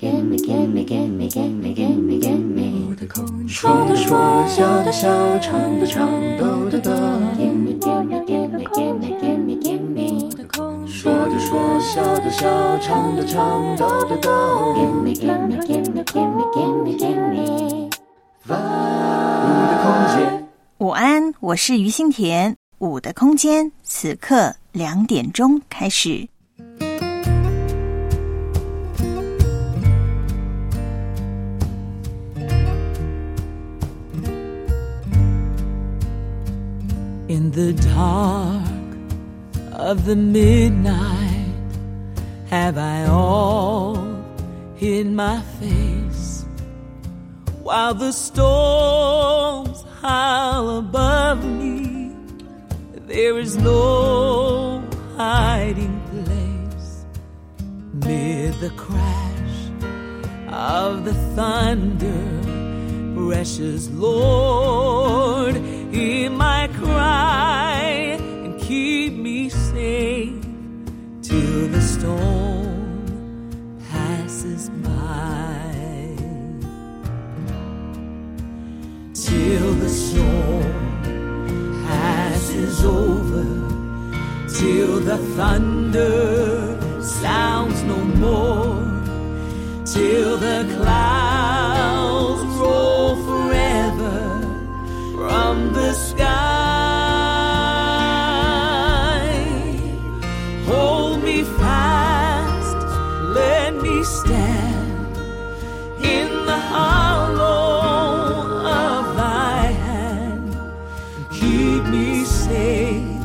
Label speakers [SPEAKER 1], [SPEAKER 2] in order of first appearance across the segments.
[SPEAKER 1] Gimme, gimme, gimme, gimme, gimme, gimme. 说的说，笑的笑，唱的唱，抖的抖。Gimme, gimme, gimme, gimme, gimme, gimme. 说的说，笑的笑，唱的唱，逗的逗。Gimme, gimme, gimme, gimme, gimme, gimme. 五的空间。
[SPEAKER 2] 午安，我是于心田。五的空间，此刻两点钟开始。
[SPEAKER 3] In the dark of the midnight, have I all hid my face while the storms howl above me? There is no hiding place mid the crash of the thunder. Precious Lord, hear my cry and keep me safe till the storm passes by. Till the storm passes over, till the thunder sounds no more till the clouds roll from the sky. Hold me fast, let me stand in the hollow of thy hand. Keep me safe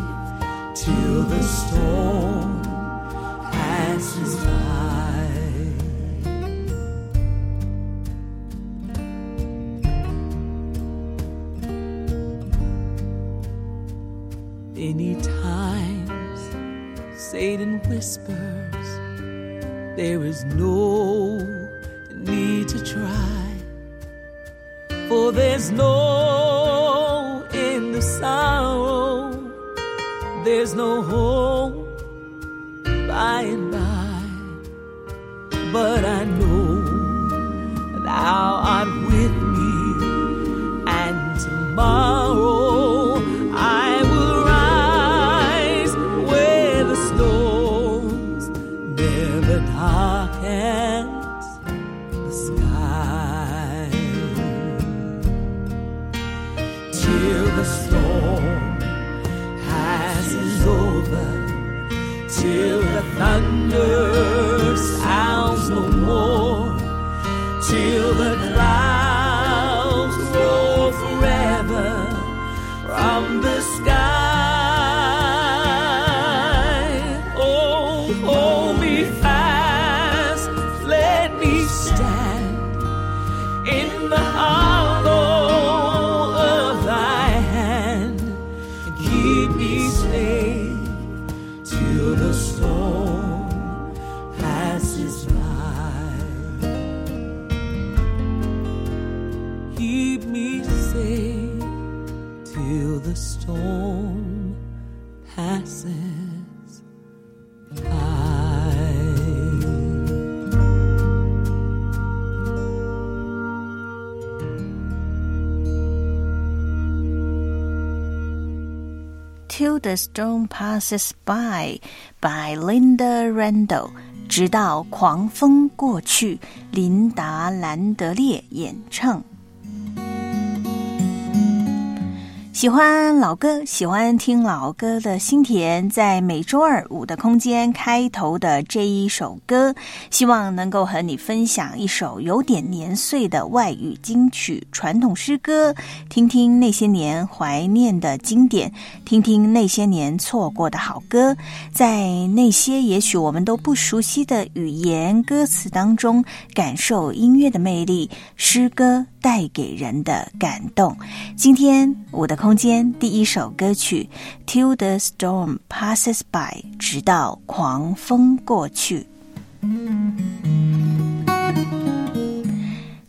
[SPEAKER 3] till the storm passes by. Whispers, There is no need to try, for there's no Till the storm passes by by
[SPEAKER 2] Linda Randall，直到狂风过去，琳达兰德烈演唱。 喜欢老歌，喜欢听老歌的心田，在每周二五的空间开头的这一首歌，希望能够和你分享一首有点年岁的外语金曲传统诗歌，听听那些年怀念的经典，听听那些年错过的好歌，在那些也许我们都不熟悉的语言歌词当中，感受音乐的魅力，诗歌带给人的感动。今天我的空间第一首歌曲《Till the Storm Passes By》，直到狂风过去。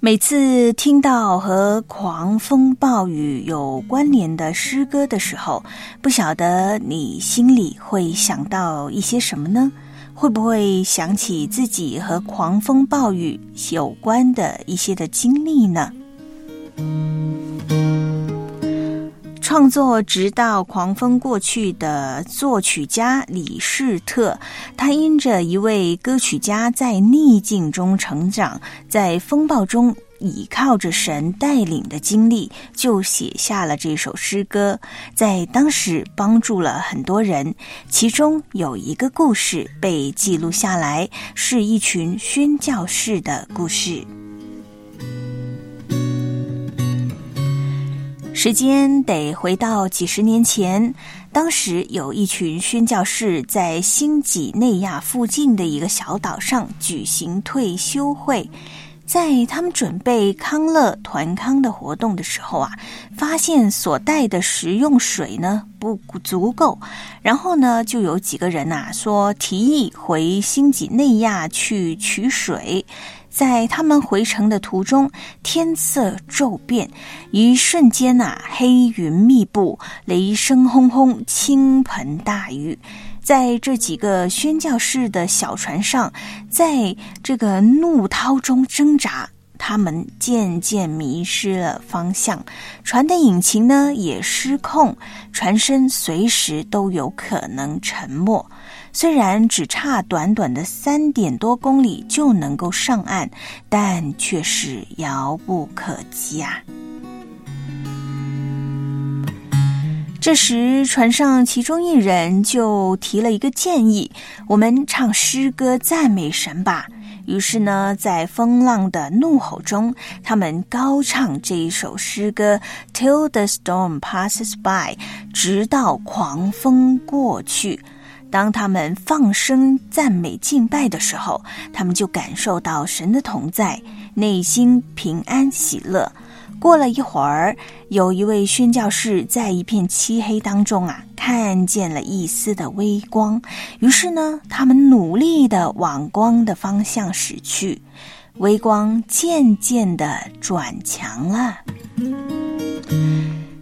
[SPEAKER 2] 每次听到和狂风暴雨有关联的诗歌的时候，不晓得你心里会想到一些什么呢？会不会想起自己和狂风暴雨有关的一些的经历呢？创作直到狂风过去的作曲家李士特，他因着一位歌曲家在逆境中成长，在风暴中倚靠着神带领的经历，就写下了这首诗歌，在当时帮助了很多人。其中有一个故事被记录下来，是一群宣教士的故事。时间得回到几十年前，当时有一群宣教士在新几内亚附近的一个小岛上举行退休会，在他们准备康乐团康的活动的时候啊，发现所带的食用水呢不足够，然后呢就有几个人呐说提议回新几内亚去取水。在他们回城的途中，天色骤变，一瞬间呐，黑云密布，雷声轰轰，倾盆大雨。在这几个宣教士的小船上，在这个怒涛中挣扎，他们渐渐迷失了方向，船的引擎呢也失控，船身随时都有可能沉没。虽然只差短短的三点多公里就能够上岸，但却是遥不可及啊！这时，船上其中一人就提了一个建议：“我们唱诗歌赞美神吧。”于是呢，在风浪的怒吼中，他们高唱这一首诗歌：“Till the storm passes by”，直到狂风过去。当他们放声赞美敬拜的时候，他们就感受到神的同在，内心平安喜乐。过了一会儿，有一位宣教士在一片漆黑当中啊，看见了一丝的微光。于是呢，他们努力的往光的方向驶去，微光渐渐的转强了。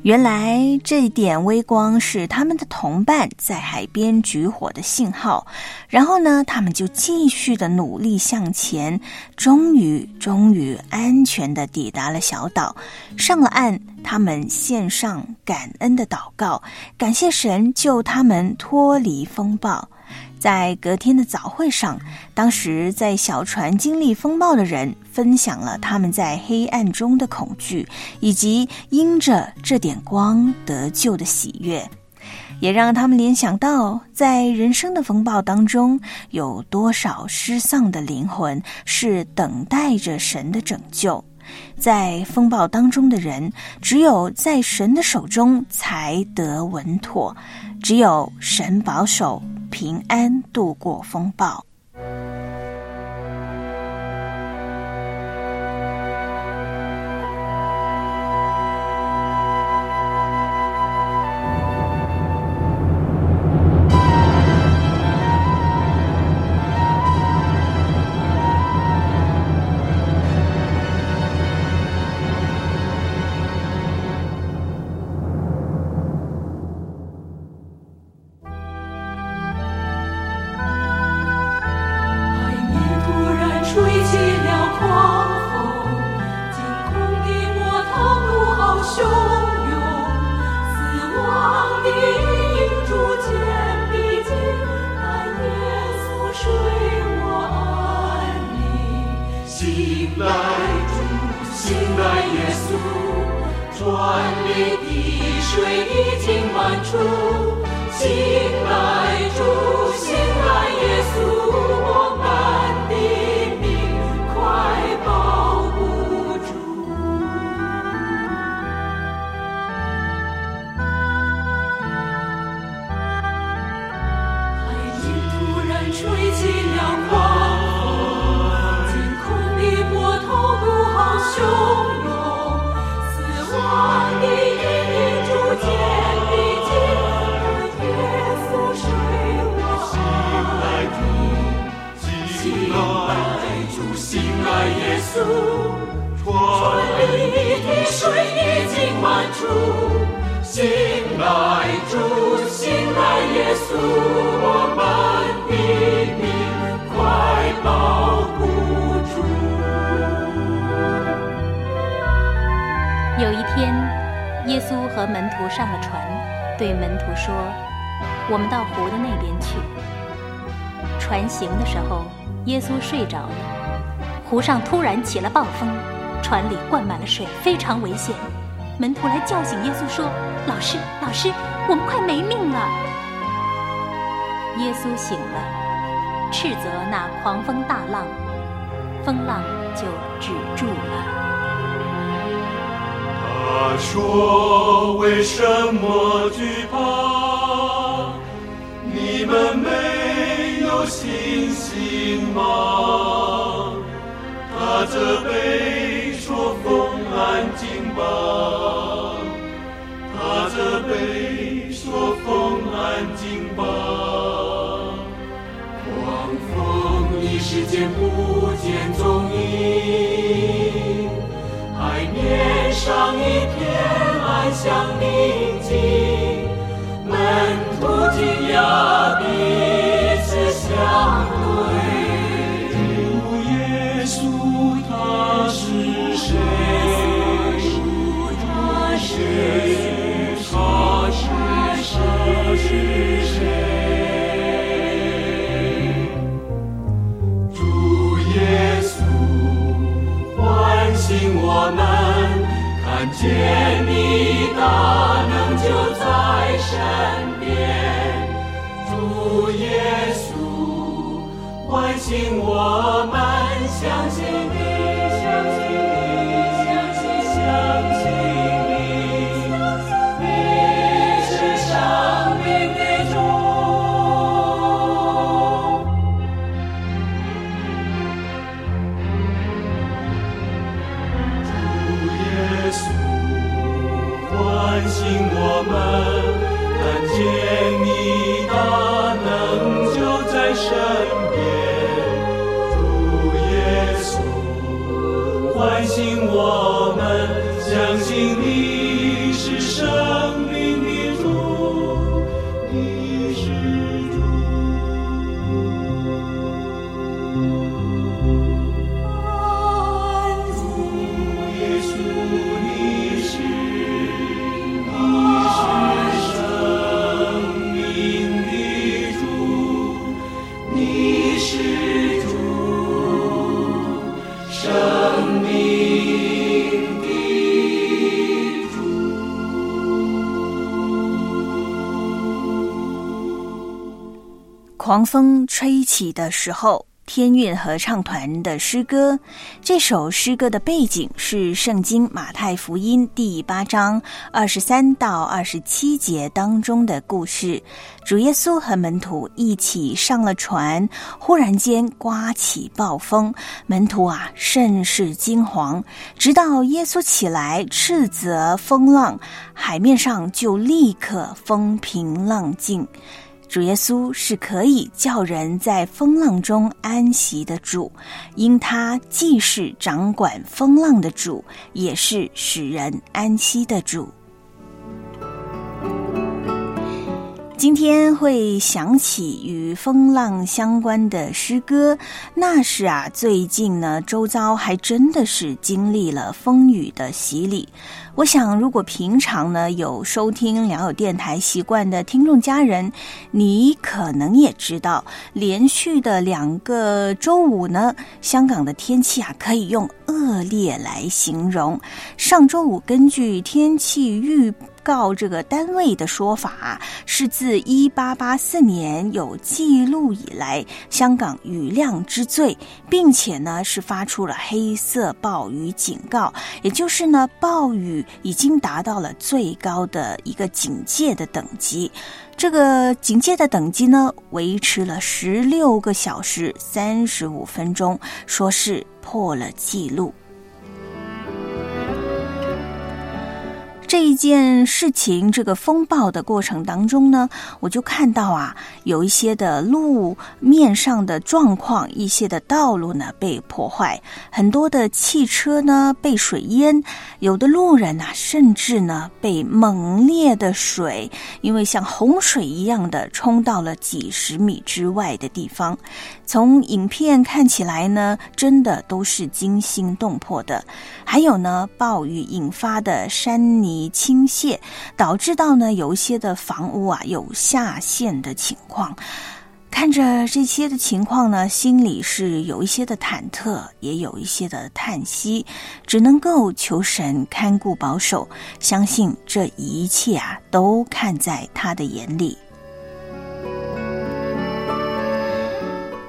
[SPEAKER 2] 原来这点微光是他们的同伴在海边举火的信号，然后呢，他们就继续的努力向前，终于，终于安全的抵达了小岛，上了岸。他们献上感恩的祷告，感谢神救他们脱离风暴。在隔天的早会上，当时在小船经历风暴的人分享了他们在黑暗中的恐惧，以及因着这点光得救的喜悦，也让他们联想到，在人生的风暴当中，有多少失丧的灵魂是等待着神的拯救。在风暴当中的人，只有在神的手中才得稳妥，只有神保守。平安度过风暴。
[SPEAKER 1] 耶稣
[SPEAKER 4] 睡着了。湖上突然起了暴风，船里灌满了水，非常危险。门徒来叫醒耶稣说：“老师，老师，我们快没命了！”耶稣醒了，斥责那狂风大浪，风浪就止住了。
[SPEAKER 1] 他说：“为什么惧怕？你们没有信心吗？”他责备说：“风安静吧。”他责备说：“风安静吧。”狂风一时间不见踪影。海面上一片安详宁静，见。
[SPEAKER 2] 狂风吹起的时候，天韵合唱团的诗歌。这首诗歌的背景是圣经马太福音第八章二十三到二十七节当中的故事。主耶稣和门徒一起上了船，忽然间刮起暴风，门徒啊甚是惊惶。直到耶稣起来斥责风浪，海面上就立刻风平浪静。主耶稣是可以叫人在风浪中安息的主，因他既是掌管风浪的主，也是使人安息的主。今天会想起与风浪相关的诗歌，那是啊，最近呢，周遭还真的是经历了风雨的洗礼。我想，如果平常呢有收听良友电台习惯的听众家人，你可能也知道，连续的两个周五呢，香港的天气啊可以用恶劣来形容。上周五根据天气预告这个单位的说法，是自一八八四年有记录以来香港雨量之最，并且呢是发出了黑色暴雨警告，也就是呢暴雨已经达到了最高的一个警戒的等级。这个警戒的等级呢，维持了十六个小时三十五分钟，说是破了记录。这一件事情，这个风暴的过程当中呢，我就看到啊，有一些的路面上的状况，一些的道路呢被破坏，很多的汽车呢被水淹，有的路人呐、甚至呢被猛烈的水，因为像洪水一样的冲到了几十米之外的地方。从影片看起来呢，真的都是惊心动魄的。还有呢，暴雨引发的山泥倾泻，导致到呢有一些的房屋啊有下陷的情况。看着这些的情况呢，心里是有一些的忐忑，也有一些的叹息，只能够求神看顾保守，相信这一切啊都看在他的眼里。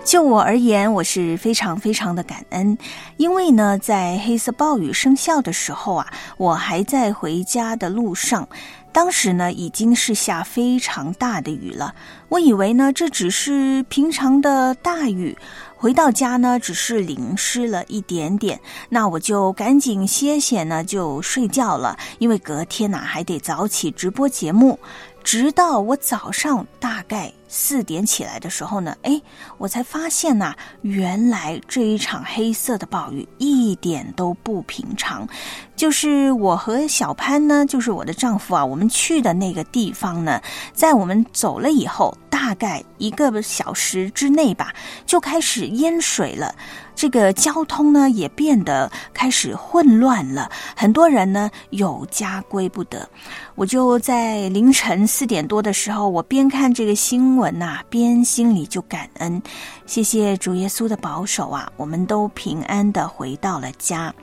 [SPEAKER 2] 就我而言，我是非常非常的感恩，因为呢，在黑色暴雨生效的时候啊，我还在回家的路上。当时呢，已经是下非常大的雨了。我以为呢，这只是平常的大雨。回到家呢，只是淋湿了一点点。那我就赶紧歇歇呢，就睡觉了。因为隔天呢，还得早起直播节目。直到我早上大概四点起来的时候呢，哎，我才发现呐，原来这一场黑色的暴雨一点都不平常。就是我和小潘呢，就是我的丈夫啊，我们去的那个地方呢，在我们走了以后，大概一个小时之内吧，就开始淹水了。这个交通呢也变得开始混乱了，很多人呢有家归不得。我就在凌晨四点多的时候，我边看这个新闻呐，边心里就感恩，谢谢主耶稣的保守啊，我们都平安的回到了家。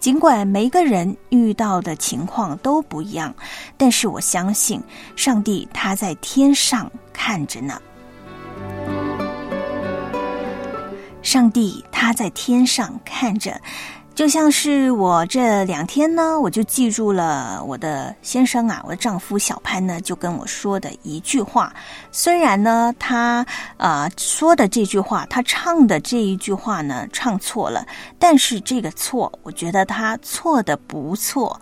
[SPEAKER 2] 尽管每个人遇到的情况都不一样，但是我相信上帝他在天上看着呢。上帝他在天上看着，就像是我这两天呢，我就记住了我的先生啊，我的丈夫小潘呢，就跟我说的一句话。虽然呢，他啊说的这句话，他唱的这一句话呢唱错了，但是这个错，我觉得他错的不错。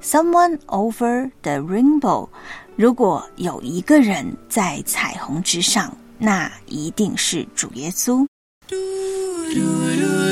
[SPEAKER 2] Someone over the rainbow，如果有一个人在彩虹之上，那一定是主耶稣。嘟嘟嘟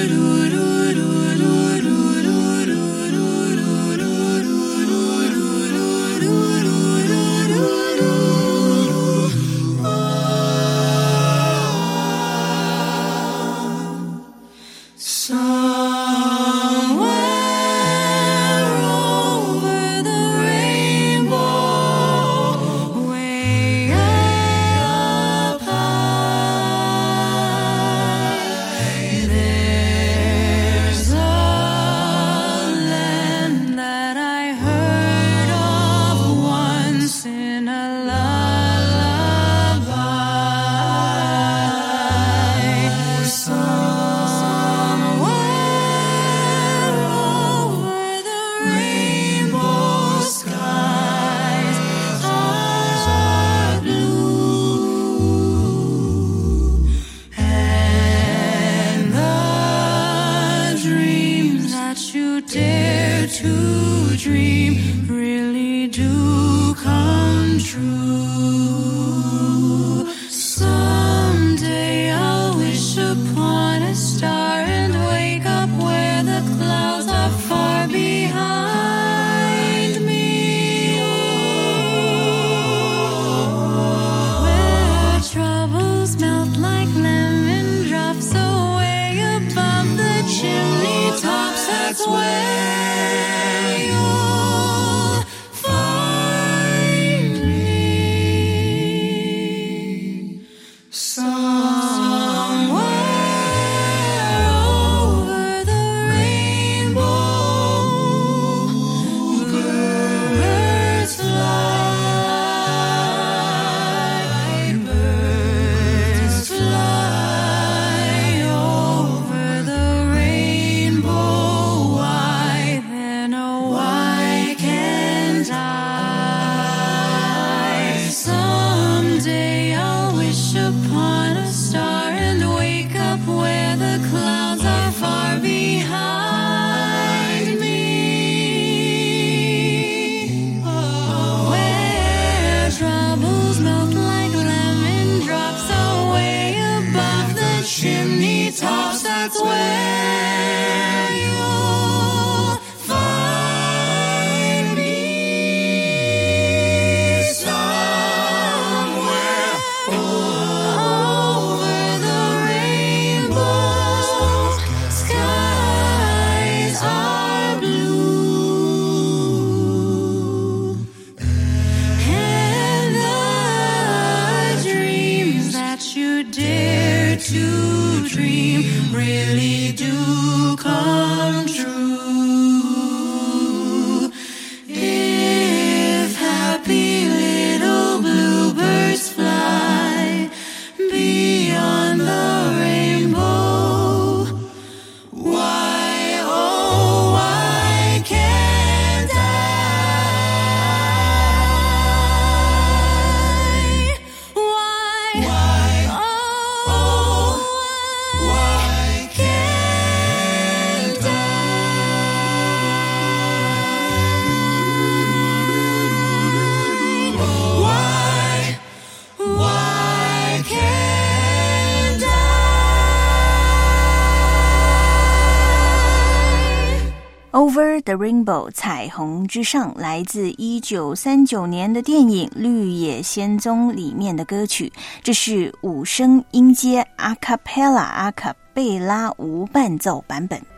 [SPEAKER 2] 彩虹之上，来自一九三九年的电影《绿野仙踪》里面的歌曲。这是五声音阶阿卡贝拉阿卡贝拉无伴奏版本。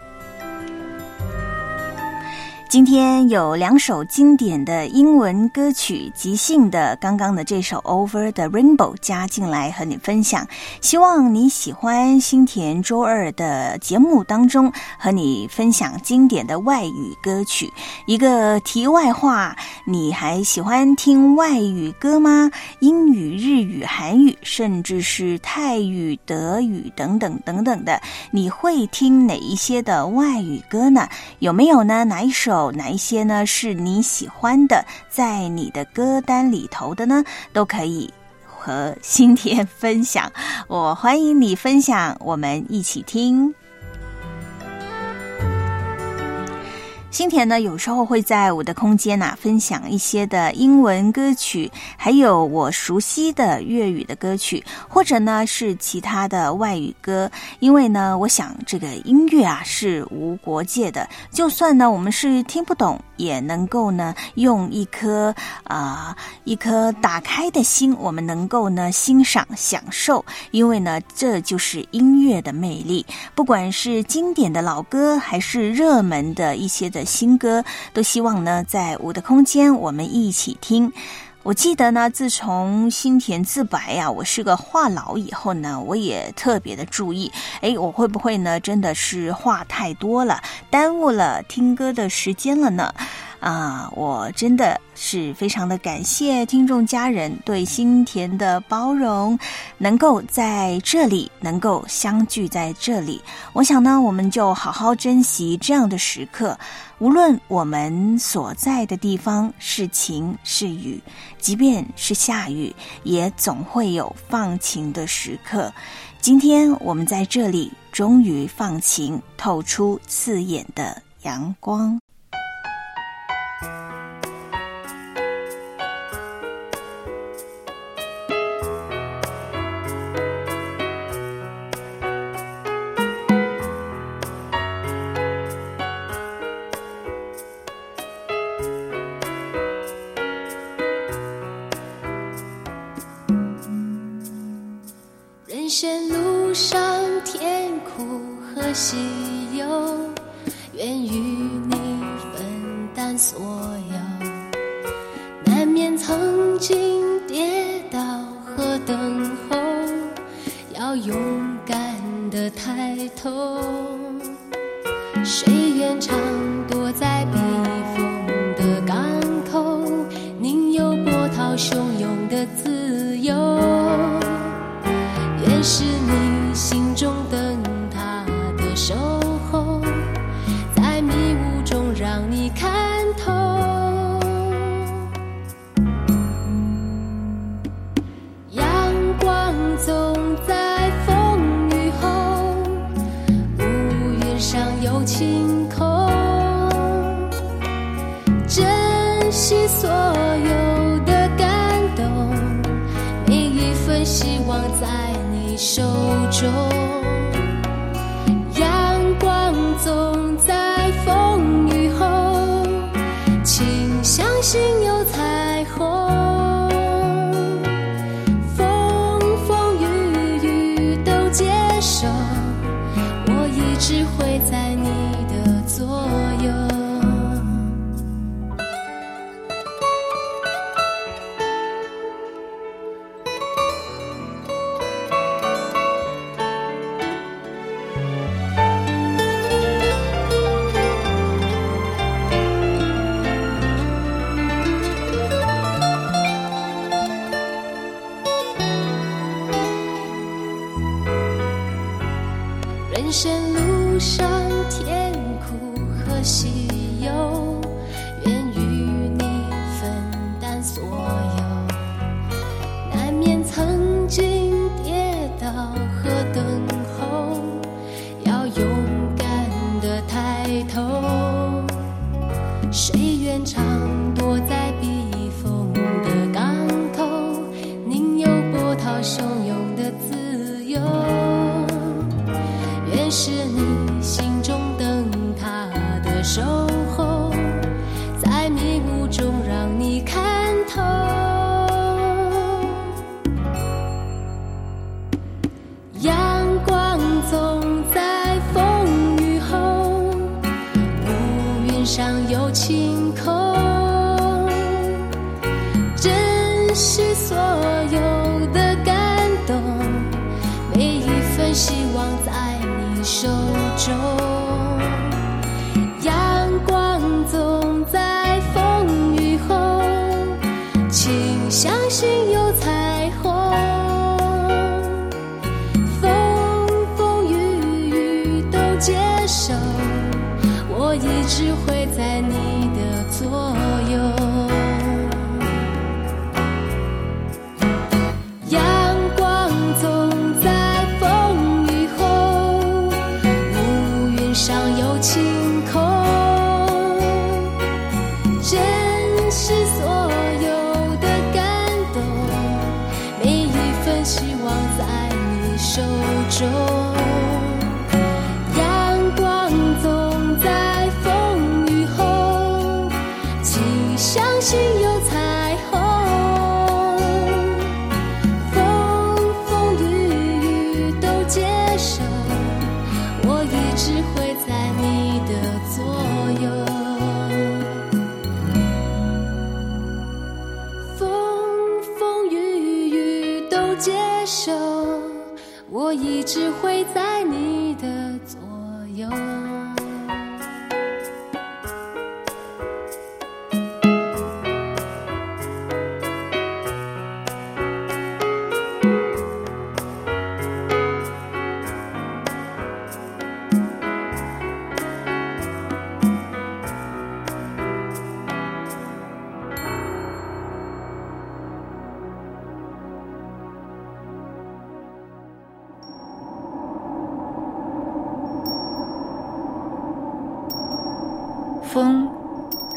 [SPEAKER 2] 今天有两首经典的英文歌曲，即兴的刚刚的这首《Over the Rainbow》加进来和你分享，希望你喜欢新田周二的节目当中和你分享经典的外语歌曲。一个题外话，你还喜欢听外语歌吗？英语、日语、韩语，甚至是泰语、德语等等等等的，你会听哪一些的外语歌呢？有没有呢？哪一首？有哪一些呢？是你喜欢的，在你的歌单里头的呢？都可以和新田分享。我欢迎你分享，我们一起听。新田呢，有时候会在我的空间呐分享一些的英文歌曲，还有我熟悉的粤语的歌曲，或者呢是其他的外语歌。因为呢，我想这个音乐啊是无国界的，就算呢我们是听不懂，也能够呢用一颗啊一颗打开的心，我们能够呢欣赏享受。因为呢，这就是音乐的魅力。不管是经典的老歌，还是热门的一些的。新歌都希望呢，在我的空间我们一起听。我记得呢，自从心田自白呀，我是个话痨以后呢，我也特别的注意，哎，我会不会呢，真的是话太多了，耽误了听歌的时间了呢？啊，我真的是非常的感谢听众家人对心田的包容，能够在这里能够相聚在这里，我想呢，我们就好好珍惜这样的时刻。无论我们所在的地方是晴是雨，即便是下雨，也总会有放晴的时刻。今天我们在这里，终于放晴，透出刺眼的阳光。
[SPEAKER 1] 西
[SPEAKER 5] 游愿与你分担所有。难免曾经跌倒和等候要勇敢的抬头。谁愿常躲在避风的港口宁有波涛汹涌的自由？愿是你心中灯塔的手。
[SPEAKER 1] 中。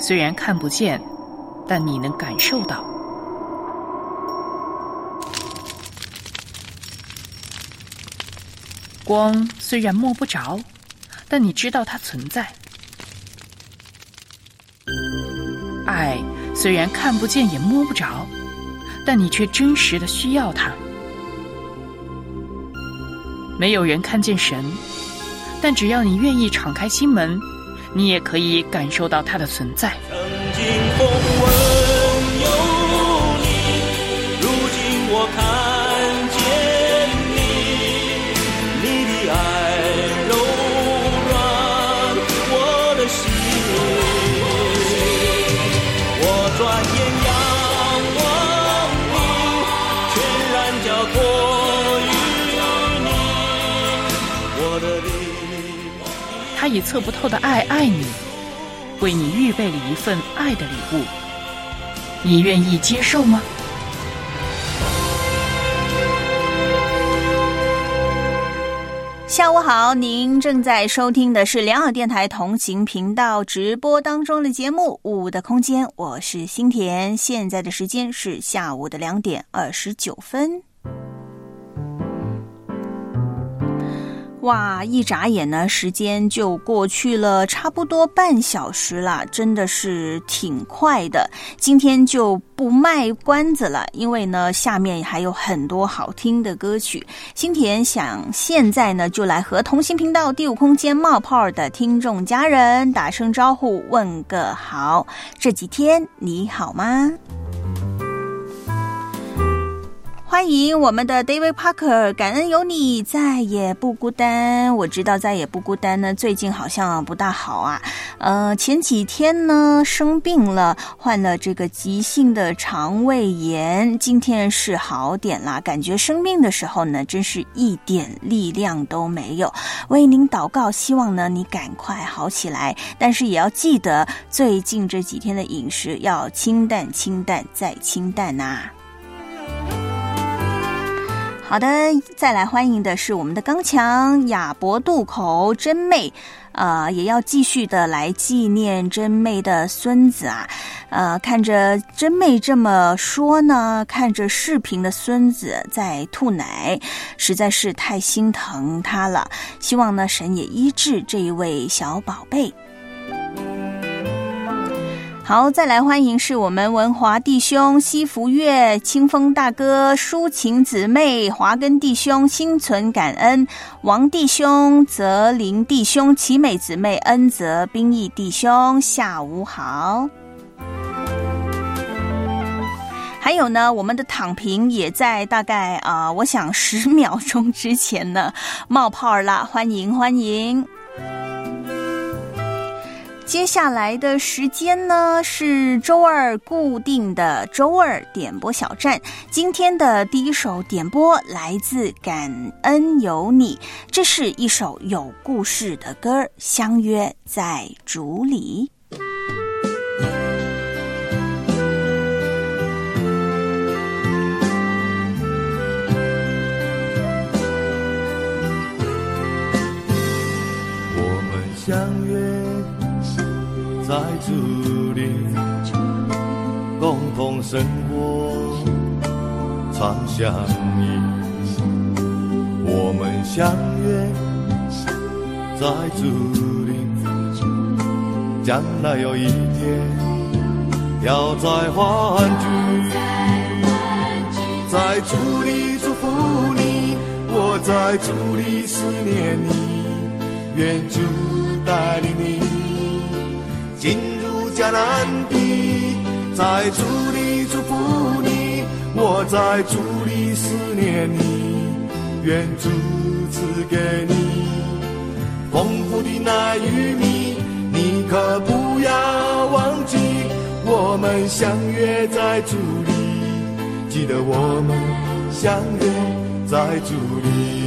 [SPEAKER 1] 虽然看不见，但你能感受到。光虽然摸不着，但你知道它存在。爱虽然看不见也摸不着，但你却真实的需要它。没有人看见神，但只要你愿意敞开心门，你也可以感受到它的存在。测不透的爱爱你，为你预备了一份爱的礼物，你愿意接受吗？
[SPEAKER 2] 下午好，您正在收听的是良好电台同行频道直播当中的节目《五的空间》，我是新田，现在的时间是下午的两点二十九分。哇，一眨眼呢，时间就过去了差不多半小时了，真的是挺快的。今天就不卖关子了，因为呢，下面还有很多好听的歌曲。新田想现在呢，就来和同行频道第五空间冒泡的听众家人打声招呼，问个好。这几天你好吗？欢迎我们的 David Parker，感恩有你，再也不孤单。我知道再也不孤单呢，最近好像不大好啊。呃，前几天呢生病了，患了这个急性的肠胃炎，今天是好点啦。感觉生病的时候呢，真是一点力量都没有。为您祷告，希望呢你赶快好起来，但是也要记得最近这几天的饮食要清淡、清淡再清淡呐、好的，再来欢迎的是我们的刚强亚伯渡口真妹，呃，也要继续的来纪念真妹的孙子啊，呃，看着真妹这么说呢，看着视频的孙子在吐奶，实在是太心疼他了。希望呢，神也医治这一位小宝贝。好，再来欢迎是我们文华弟兄、西福月、清风大哥、抒情姊妹、华根弟兄、心存感恩、王弟兄、泽林弟兄、奇美姊妹、恩泽、兵役弟兄，下午好。还有呢，我们的躺平也在大概啊、我想十 秒钟之前呢冒泡了，欢迎欢迎。接下来的时间呢是周二固定的周二点播小站。今天的第一首点播来自《感恩有你》，这是一首有故事的歌，相约在竹里。
[SPEAKER 6] 我们相约在这里，共同生活，常相依。我们相约在竹林，将来有一天要再欢聚。在竹里祝福你，我在竹里思念你。愿主带领你进入迦南地，在主里祝福你，我在主里思念你。愿主赐给你丰富的奶与米，你可不要忘记，我们相约在主里，记得我们相约在主里。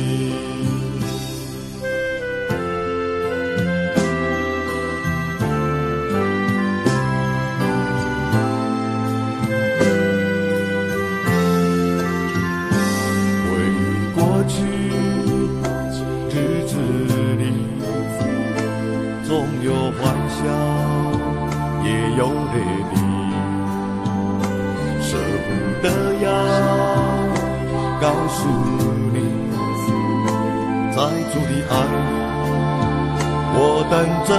[SPEAKER 6] 笑，也有泪滴，舍不得要告诉你，在主的爱里，我等着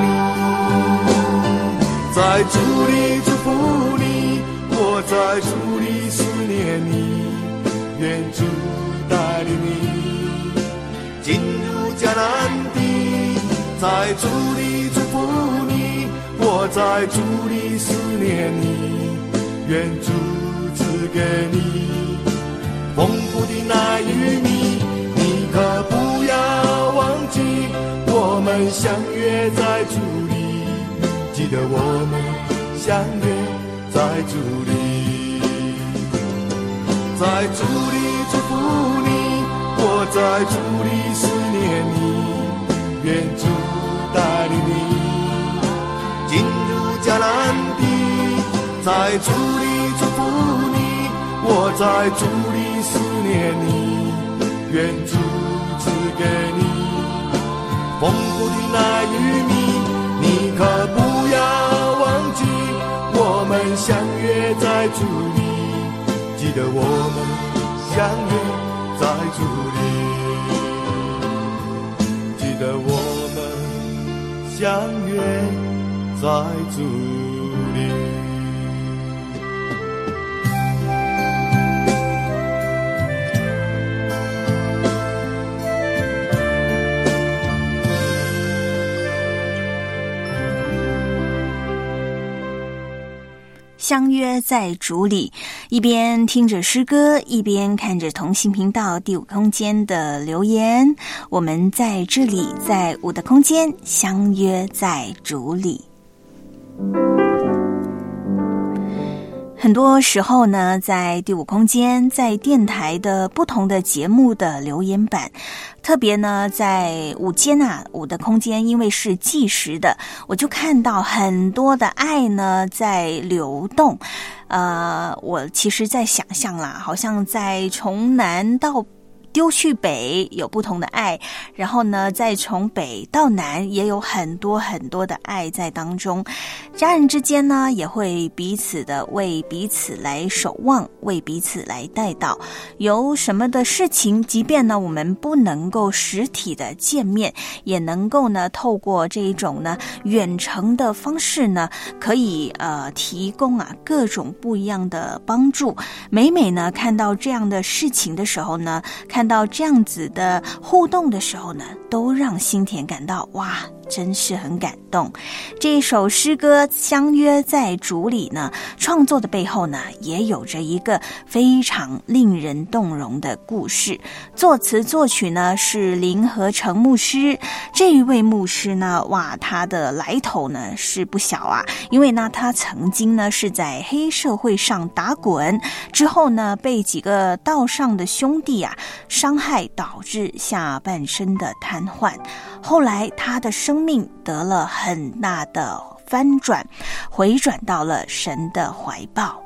[SPEAKER 6] 你。在主里祝福你，我在主里思念你。愿主带领你进入迦南地，在主里祝福你，我在主里思念你。愿主赐给你丰富的奶与米，你可不要忘记，我们相约在主里，记得我们相约在主里。在主里祝福你，我在主里思念你。愿主带领你进入迦南地，在主里祝福你，我在主里思念你。愿主赐给你丰富的奶与米，你可不要忘记，我们相约在主里。记得我们相约在主里，记得我相约在主
[SPEAKER 2] 相约在竹里，一边听着诗歌，一边看着同心频道第五空间的留言。我们在这里，在五的空间相约在竹里。很多时候呢，在第五空间，在电台的不同的节目的留言板，特别呢在午间啊，五的空间，因为是计时的，我就看到很多的爱呢在流动。呃，我其实在想象啦，好像在从南到丢去北有不同的爱，然后呢，再从北到南也有很多很多的爱在当中。家人之间呢，也会彼此的为彼此来守望，为彼此来带到。有什么的事情，即便呢我们不能够实体的见面，也能够呢透过这一种呢远程的方式呢，可以呃提供啊各种不一样的帮助。每每呢看到这样的事情的时候呢，看看到这样子的互动的时候呢，都让心田感到哇。真是很感动。这首诗歌《相约在竹里》呢，创作的背后呢，也有着一个非常令人动容的故事。作词作曲呢是林和成牧师。这一位牧师呢，哇，他的来头呢是不小啊。因为呢，他曾经呢是在黑社会上打滚，之后呢被几个道上的兄弟啊伤害，导致下半身的瘫痪。后来他的生命得了很大的翻转，回转到了神的怀抱。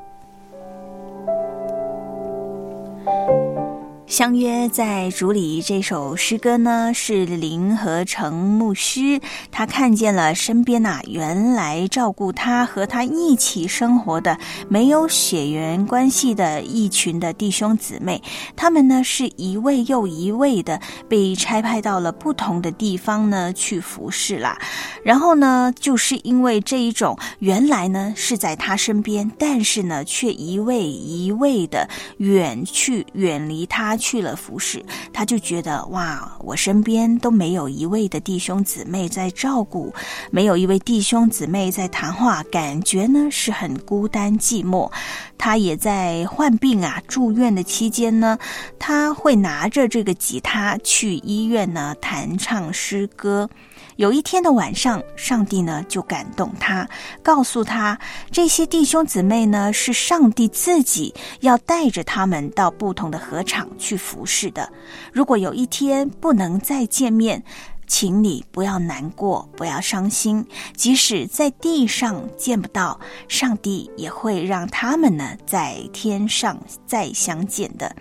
[SPEAKER 2] 相约在竹里这首诗歌呢，是林和成牧师，他看见了身边呐，原来照顾他和他一起生活的没有血缘关系的一群的弟兄姊妹，他们呢是一位又一位的被差派到了不同的地方呢去服侍啦。然后呢，就是因为这一种原来呢是在他身边，但是呢却一位一位的远去远离他。去了服侍，他就觉得哇，我身边都没有一位的弟兄姊妹在照顾，没有一位弟兄姊妹在谈话，感觉呢是很孤单寂寞。他也在患病啊住院的期间呢，他会拿着这个吉他去医院呢弹唱诗歌。有一天的晚上，上帝呢就感动他，告诉他这些弟兄姊妹呢是上帝自己要带着他们到不同的河场去服侍的。如果有一天不能再见面，请你不要难过，不要伤心。即使在地上见不到，上帝也会让他们呢在天上再相见的。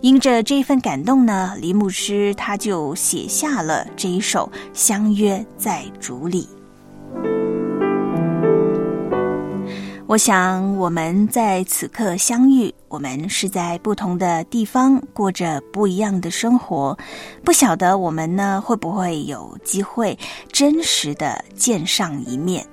[SPEAKER 2] 因着这份感动呢，李牧师他就写下了这一首《相约在竹里》。我想，我们在此刻相遇，我们是在不同的地方过着不一样的生活。不晓得我们呢会不会有机会真实的见上一面？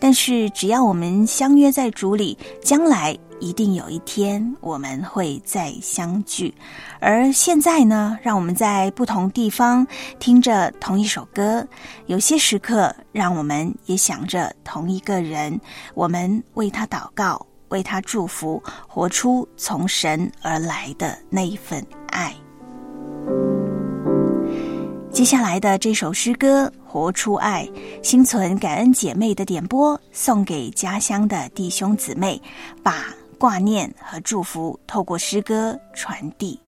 [SPEAKER 2] 但是，只要我们相约在竹里，将来。一定有一天我们会再相聚，而现在呢，让我们在不同地方听着同一首歌，有些时刻让我们也想着同一个人，我们为他祷告，为他祝福，活出从神而来的那一份爱。接下来的这首诗歌《活出爱》，心存感恩姐妹的点播，送给家乡的弟兄姊妹，把。挂念和祝福，透过诗歌传递。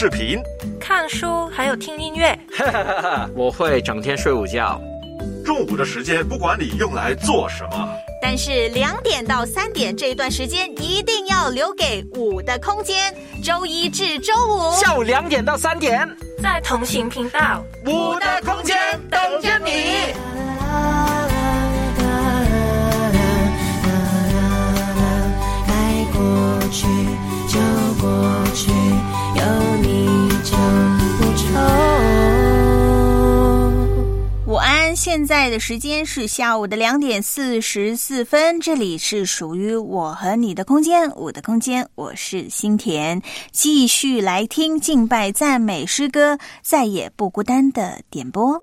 [SPEAKER 7] 视频，
[SPEAKER 8] 看书，还有听音乐。
[SPEAKER 9] 我会整天睡午觉。
[SPEAKER 7] 中午的时间不管你用来做什么，
[SPEAKER 1] 但是两点到三点这一段时间一定要留给五的空间，周一至周五。
[SPEAKER 9] 下午两点到三点，
[SPEAKER 8] 在同行频道，
[SPEAKER 9] 五的空间等着你。
[SPEAKER 1] 现在的时间是下午的两点四十四分，这里是属于我和你的空间，我的空间，我是心田，继续来听敬拜赞美诗歌，再也不孤单的点播。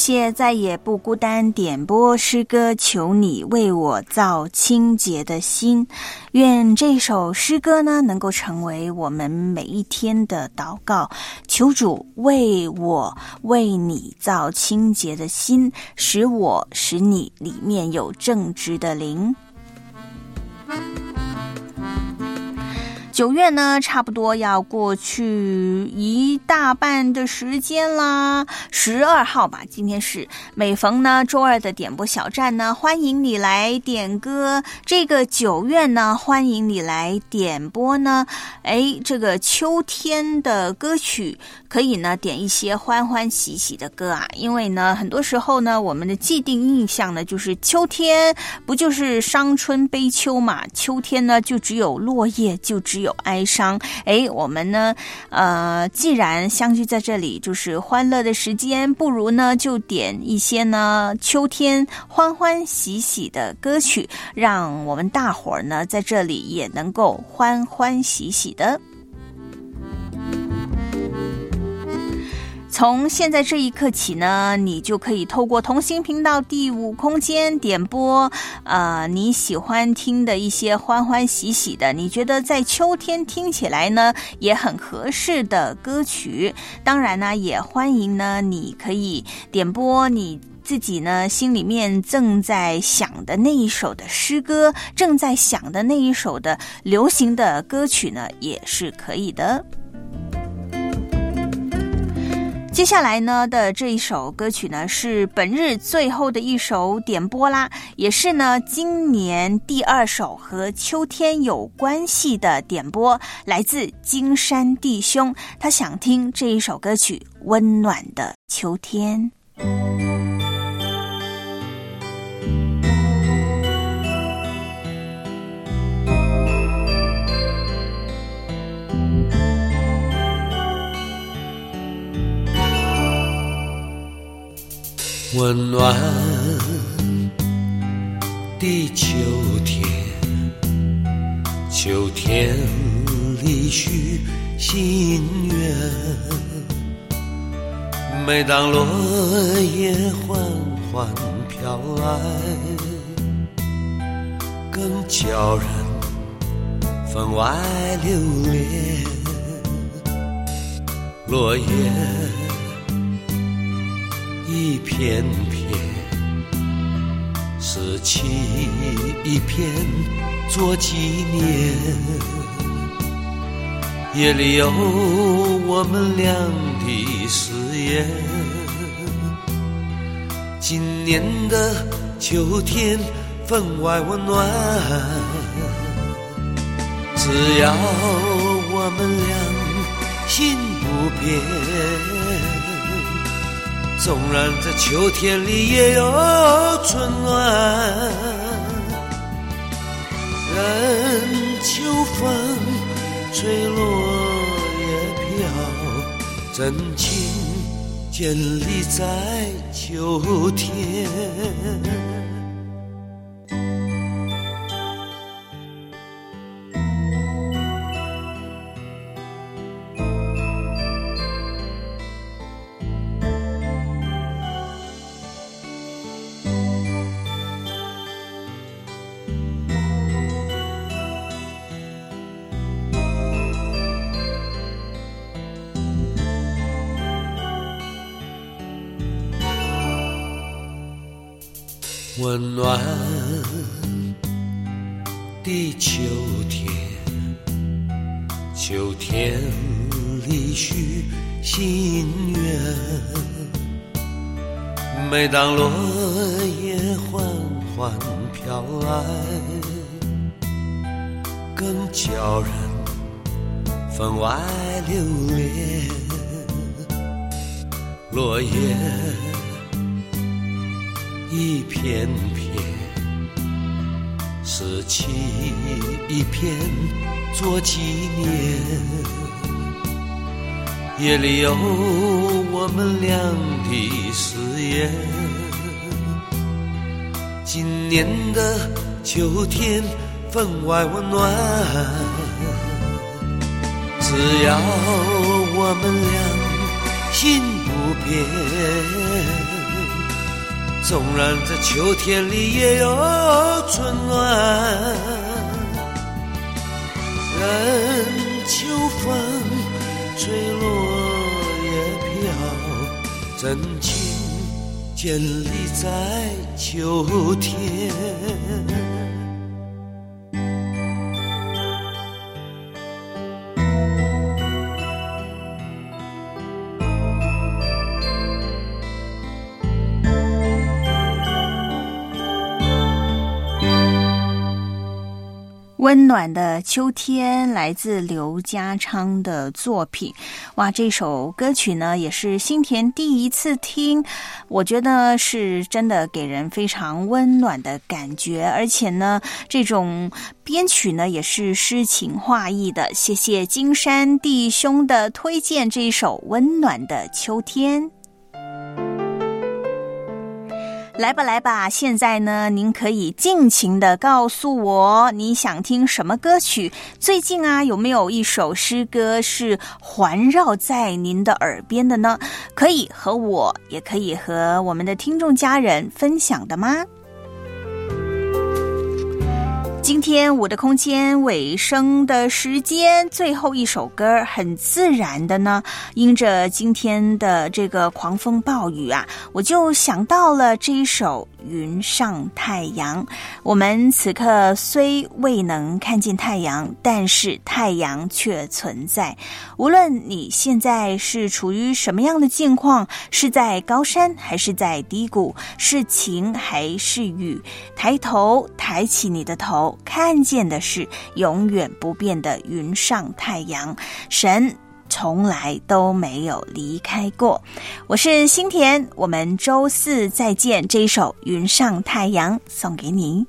[SPEAKER 2] 谢再也不孤单点播诗歌，求你为我造清洁的心。愿这首诗歌呢，能够成为我们每一天的祷告。求主为我为你造清洁的心，使我使你里面有正直的灵。九月呢，差不多要过去一大半的时间啦。十二号吧，今天是每逢呢周二的点播小站呢，欢迎你来点歌。这个九月呢，欢迎你来点播呢。哎，这个秋天的歌曲可以呢点一些欢欢喜喜的歌啊，因为呢，很多时候呢，我们的既定印象呢，就是秋天不就是伤春悲秋嘛？秋天呢，就只有落叶，就只有。哀伤，哎，我们呢？呃，既然相聚在这里，就是欢乐的时间，不如呢就点一些呢秋天欢欢喜喜的歌曲，让我们大伙儿呢在这里也能够欢欢喜喜的。从现在这一刻起呢，你就可以透过同心频道第五空间点播，呃，你喜欢听的一些欢欢喜喜的，你觉得在秋天听起来呢也很合适的歌曲。当然呢，也欢迎呢，你可以点播你自己呢心里面正在想的那一首的诗歌，正在想的那一首的流行的歌曲呢，也是可以的。接下来呢的这一首歌曲呢，是本日最后的一首点播啦，也是呢今年第二首和秋天有关系的点播，来自金山弟兄，他想听这一首歌曲《温暖的秋天》。
[SPEAKER 10] 温暖的秋天，秋天里许心愿。每当落叶缓缓飘来，更叫人分外留恋。落叶。一片片拾起一片做纪念，夜里有我们俩的誓言。今年的秋天分外温暖，只要我们俩心不变。纵然在秋天里也有春暖，任秋风吹落叶飘，真情建立在秋天。温暖的秋天，秋天里许心愿。每当落叶缓缓飘来，更叫人分外留恋。落叶。一片片拾起一片做纪念，夜里有我们俩的誓言。今年的秋天分外温暖，只要我们俩心不变。纵然在秋天里也有春暖。任秋风吹落叶飘，真情建立在秋天。
[SPEAKER 2] 温暖的秋天来自刘家昌的作品，哇！这首歌曲呢也是新田第一次听，我觉得是真的给人非常温暖的感觉，而且呢，这种编曲呢也是诗情画意的。谢谢金山弟兄的推荐，这一首温暖的秋天。来吧，来吧！现在呢，您可以尽情的告诉我你想听什么歌曲。最近啊，有没有一首诗歌是环绕在您的耳边的呢？可以和我，也可以和我们的听众家人分享的吗？今天我的空间尾声的时间，最后一首歌很自然的呢，因着今天的这个狂风暴雨啊，我就想到了这一首。云上太阳，我们此刻虽未能看见太阳，但是太阳却存在。无论你现在是处于什么样的境况，是在高山还是在低谷，是晴还是雨，抬头抬起你的头，看见的是永远不变的云上太阳。神。从来都没有离开过。我是新田，我们周四再见。这一首《云上太阳》送给你。